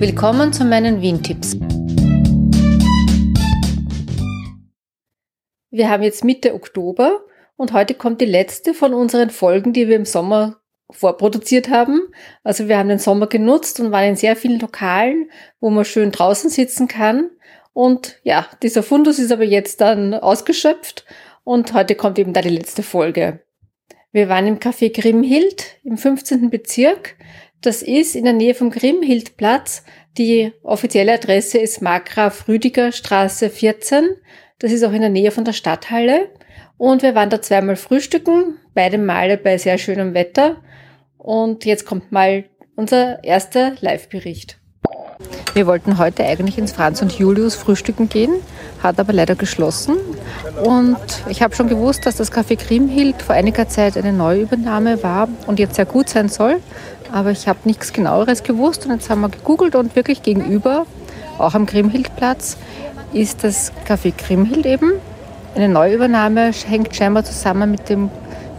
Willkommen zu meinen Wien-Tipps. Wir haben jetzt Mitte Oktober und heute kommt die letzte von unseren Folgen, die wir im Sommer vorproduziert haben. Also wir haben den Sommer genutzt und waren in sehr vielen Lokalen, wo man schön draußen sitzen kann. Und ja, dieser Fundus ist aber jetzt dann ausgeschöpft und heute kommt eben da die letzte Folge. Wir waren im Café Grimhild im 15. Bezirk. Das ist in der Nähe vom Grimhildplatz. Die offizielle Adresse ist Markgraf Rüdiger Straße 14. Das ist auch in der Nähe von der Stadthalle. Und wir waren da zweimal frühstücken, beide Male bei sehr schönem Wetter. Und jetzt kommt mal unser erster Live-Bericht. Wir wollten heute eigentlich ins Franz und Julius frühstücken gehen, hat aber leider geschlossen. Und ich habe schon gewusst, dass das Café Grimhild vor einiger Zeit eine Neuübernahme war und jetzt sehr gut sein soll. Aber ich habe nichts genaueres gewusst und jetzt haben wir gegoogelt und wirklich gegenüber, auch am Grimhildplatz, ist das Café Grimhild eben. Eine Neuübernahme hängt scheinbar zusammen mit dem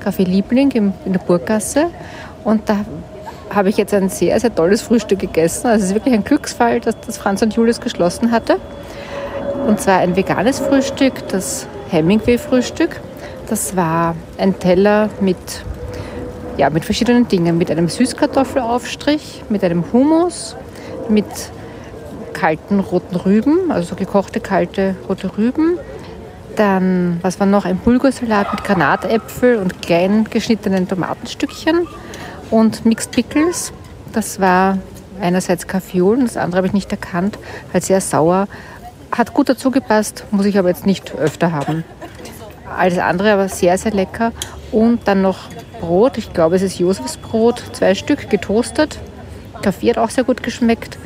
Café Liebling in der Burggasse. Und da habe ich jetzt ein sehr, sehr tolles Frühstück gegessen. Also es ist wirklich ein Glücksfall, dass das Franz und Julius geschlossen hatte. Und zwar ein veganes Frühstück, das Hemingway-Frühstück. Das war ein Teller mit, ja, mit verschiedenen Dingen. Mit einem Süßkartoffelaufstrich, mit einem Hummus, mit kalten roten Rüben, also gekochte kalte rote Rüben. Dann, was war noch? Ein Bulgursalat mit Granatäpfel und klein geschnittenen Tomatenstückchen und Mixed Pickles. Das war einerseits Kaffeeolen, das andere habe ich nicht erkannt, halt sehr sauer. Hat gut dazu gepasst, muss ich aber jetzt nicht öfter haben. Alles andere aber sehr, sehr lecker. Und dann noch Brot, ich glaube es ist Josefs Brot, zwei Stück getoastet. Kaffee hat auch sehr gut geschmeckt.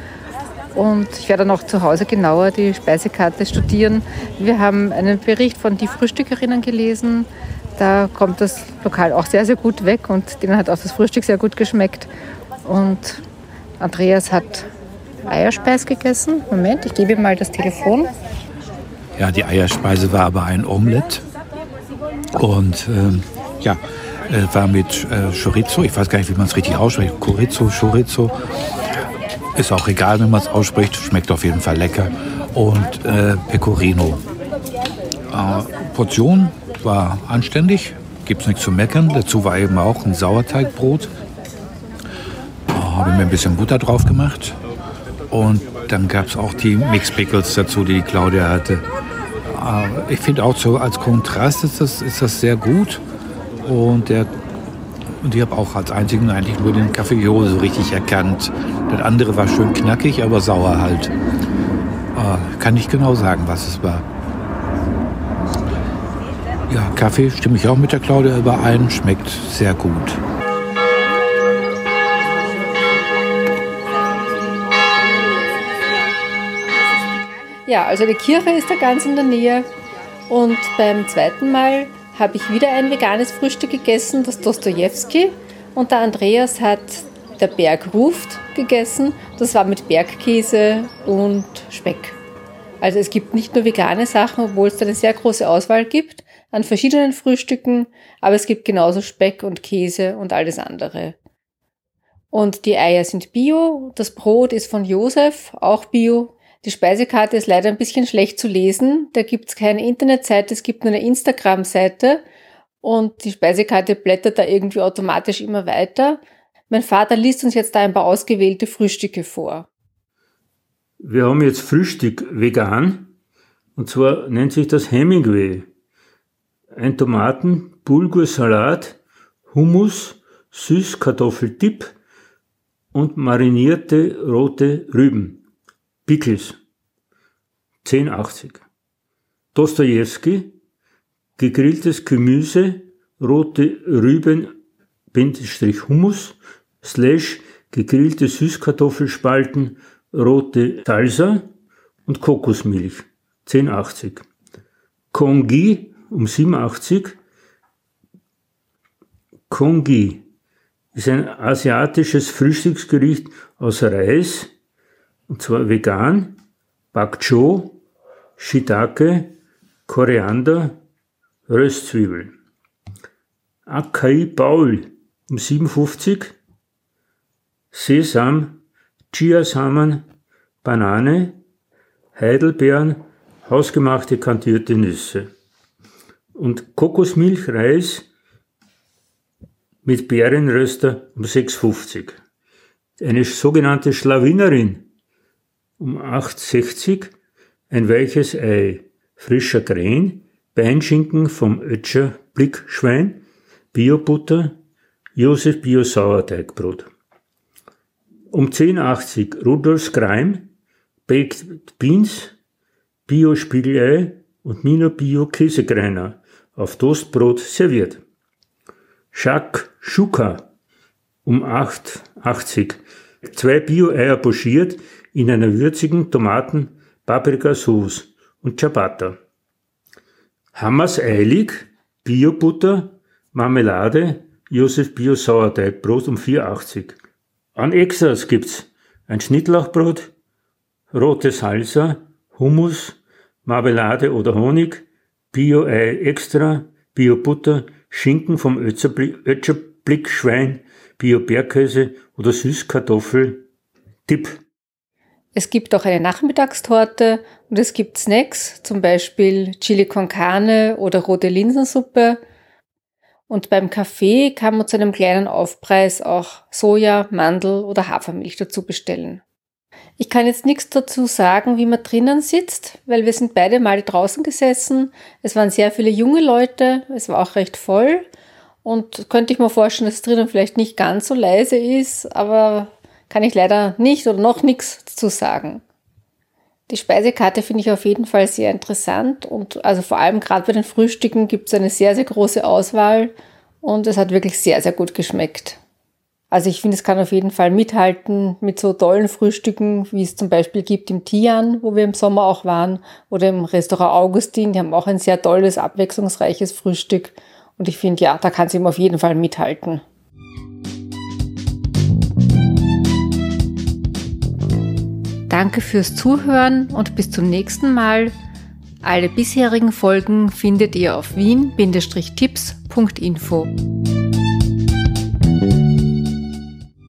Und ich werde dann auch zu Hause genauer die Speisekarte studieren. Wir haben einen Bericht von Die Frühstückerinnen gelesen. Da kommt das Lokal auch sehr, sehr gut weg und denen hat auch das Frühstück sehr gut geschmeckt. Und Andreas hat Eierspeis gegessen. Moment, ich gebe ihm mal das Telefon. Ja, die Eierspeise war aber ein Omelett. Und ähm, ja, äh, war mit äh, Chorizo, ich weiß gar nicht, wie man es richtig ausspricht, Chorizo, Chorizo. Ist auch egal, wenn man es ausspricht, schmeckt auf jeden Fall lecker. Und äh, Pecorino. Äh, Portion war anständig, gibt es nichts zu meckern. Dazu war eben auch ein Sauerteigbrot. Da habe mir ein bisschen Butter drauf gemacht. Und dann gab es auch die Mix Pickles dazu, die Claudia hatte. Ich finde auch so als Kontrast ist das, ist das sehr gut. Und, der, und ich habe auch als einzigen eigentlich nur den Kaffeejo so richtig erkannt. Das andere war schön knackig, aber sauer halt. Kann nicht genau sagen, was es war. Ja, Kaffee stimme ich auch mit der Claudia überein, schmeckt sehr gut. Ja, also die Kirche ist da ganz in der Nähe und beim zweiten Mal habe ich wieder ein veganes Frühstück gegessen, das Dostojewski und der Andreas hat der Berg ruft gegessen. Das war mit Bergkäse und Speck. Also es gibt nicht nur vegane Sachen, obwohl es da eine sehr große Auswahl gibt an verschiedenen Frühstücken, aber es gibt genauso Speck und Käse und alles andere. Und die Eier sind bio, das Brot ist von Josef, auch bio. Die Speisekarte ist leider ein bisschen schlecht zu lesen. Da gibt es keine Internetseite, es gibt nur eine Instagram-Seite und die Speisekarte blättert da irgendwie automatisch immer weiter. Mein Vater liest uns jetzt da ein paar ausgewählte Frühstücke vor. Wir haben jetzt Frühstück vegan und zwar nennt sich das Hemingway ein Tomaten, Bulgursalat, Hummus, Süßkartoffeldip und marinierte rote Rüben. Pickles. 10,80. Dostojewski, gegrilltes Gemüse, rote Rüben, Hummus, slash gegrillte Süßkartoffelspalten, rote Salsa und Kokosmilch. 10,80. Kongi, um 87. Kongi ist ein asiatisches Frühstücksgericht aus Reis, und zwar vegan, Bak Cho, Shiitake, Koriander, Röstzwiebeln. Akai Baul um 57. Sesam, Chiasamen, Banane, Heidelbeeren, hausgemachte kantierte Nüsse. Und Kokosmilch, Reis mit Beerenröster um 6,50. Eine sogenannte Schlawinerin um 8,60. Ein weiches Ei, frischer Krähen, Beinschinken vom Ötscher Blickschwein, Biobutter, Josef Bio Sauerteigbrot. Um 10,80 Rudolfs Greim, Baked Beans, Bio Spiegelei und Mino Bio Käsekreiner auf Toastbrot serviert. Jacques Schuka um 8,80 zwei Bio-Eier pochiert in einer würzigen Tomaten-Paprika-Sauce und Ciabatta. Hammers eilig, Bio-Butter, Marmelade, Josef Bio Sauerteigbrot um 4,80. An Extras gibt's ein Schnittlauchbrot, rote Salsa, Hummus, Marmelade oder Honig, Bio-Ei extra, Bio-Butter, Schinken vom Ötscherblickschwein, Bio-Bergkäse oder Süßkartoffel. Tipp. Es gibt auch eine Nachmittagstorte und es gibt Snacks, zum Beispiel Chili con Carne oder rote Linsensuppe. Und beim Kaffee kann man zu einem kleinen Aufpreis auch Soja, Mandel oder Hafermilch dazu bestellen. Ich kann jetzt nichts dazu sagen, wie man drinnen sitzt, weil wir sind beide mal draußen gesessen. Es waren sehr viele junge Leute, es war auch recht voll und könnte ich mir vorstellen, dass drinnen vielleicht nicht ganz so leise ist, aber kann ich leider nicht oder noch nichts dazu sagen. Die Speisekarte finde ich auf jeden Fall sehr interessant und also vor allem gerade bei den Frühstücken gibt es eine sehr, sehr große Auswahl und es hat wirklich sehr, sehr gut geschmeckt. Also ich finde, es kann auf jeden Fall mithalten mit so tollen Frühstücken, wie es zum Beispiel gibt im Tian, wo wir im Sommer auch waren, oder im Restaurant Augustin. Die haben auch ein sehr tolles, abwechslungsreiches Frühstück. Und ich finde, ja, da kann sie ihm auf jeden Fall mithalten. Danke fürs Zuhören und bis zum nächsten Mal. Alle bisherigen Folgen findet ihr auf wien-tipps.info.